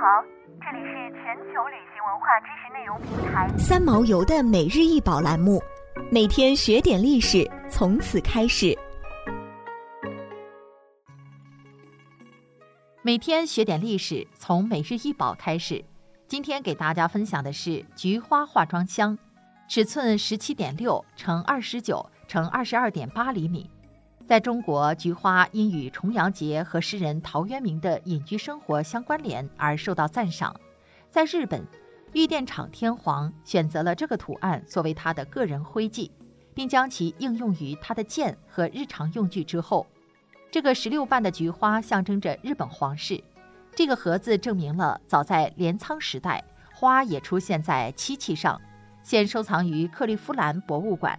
好，这里是全球旅行文化知识内容平台三毛游的每日一宝栏目，每天学点历史，从此开始。每天学点历史，从每日一宝开始。今天给大家分享的是菊花化妆箱，尺寸十七点六乘二十九乘二十二点八厘米。在中国，菊花因与重阳节和诗人陶渊明的隐居生活相关联而受到赞赏。在日本，玉电厂天皇选择了这个图案作为他的个人徽记，并将其应用于他的剑和日常用具之后。这个十六瓣的菊花象征着日本皇室。这个盒子证明了早在镰仓时代，花也出现在漆器上，现收藏于克利夫兰博物馆。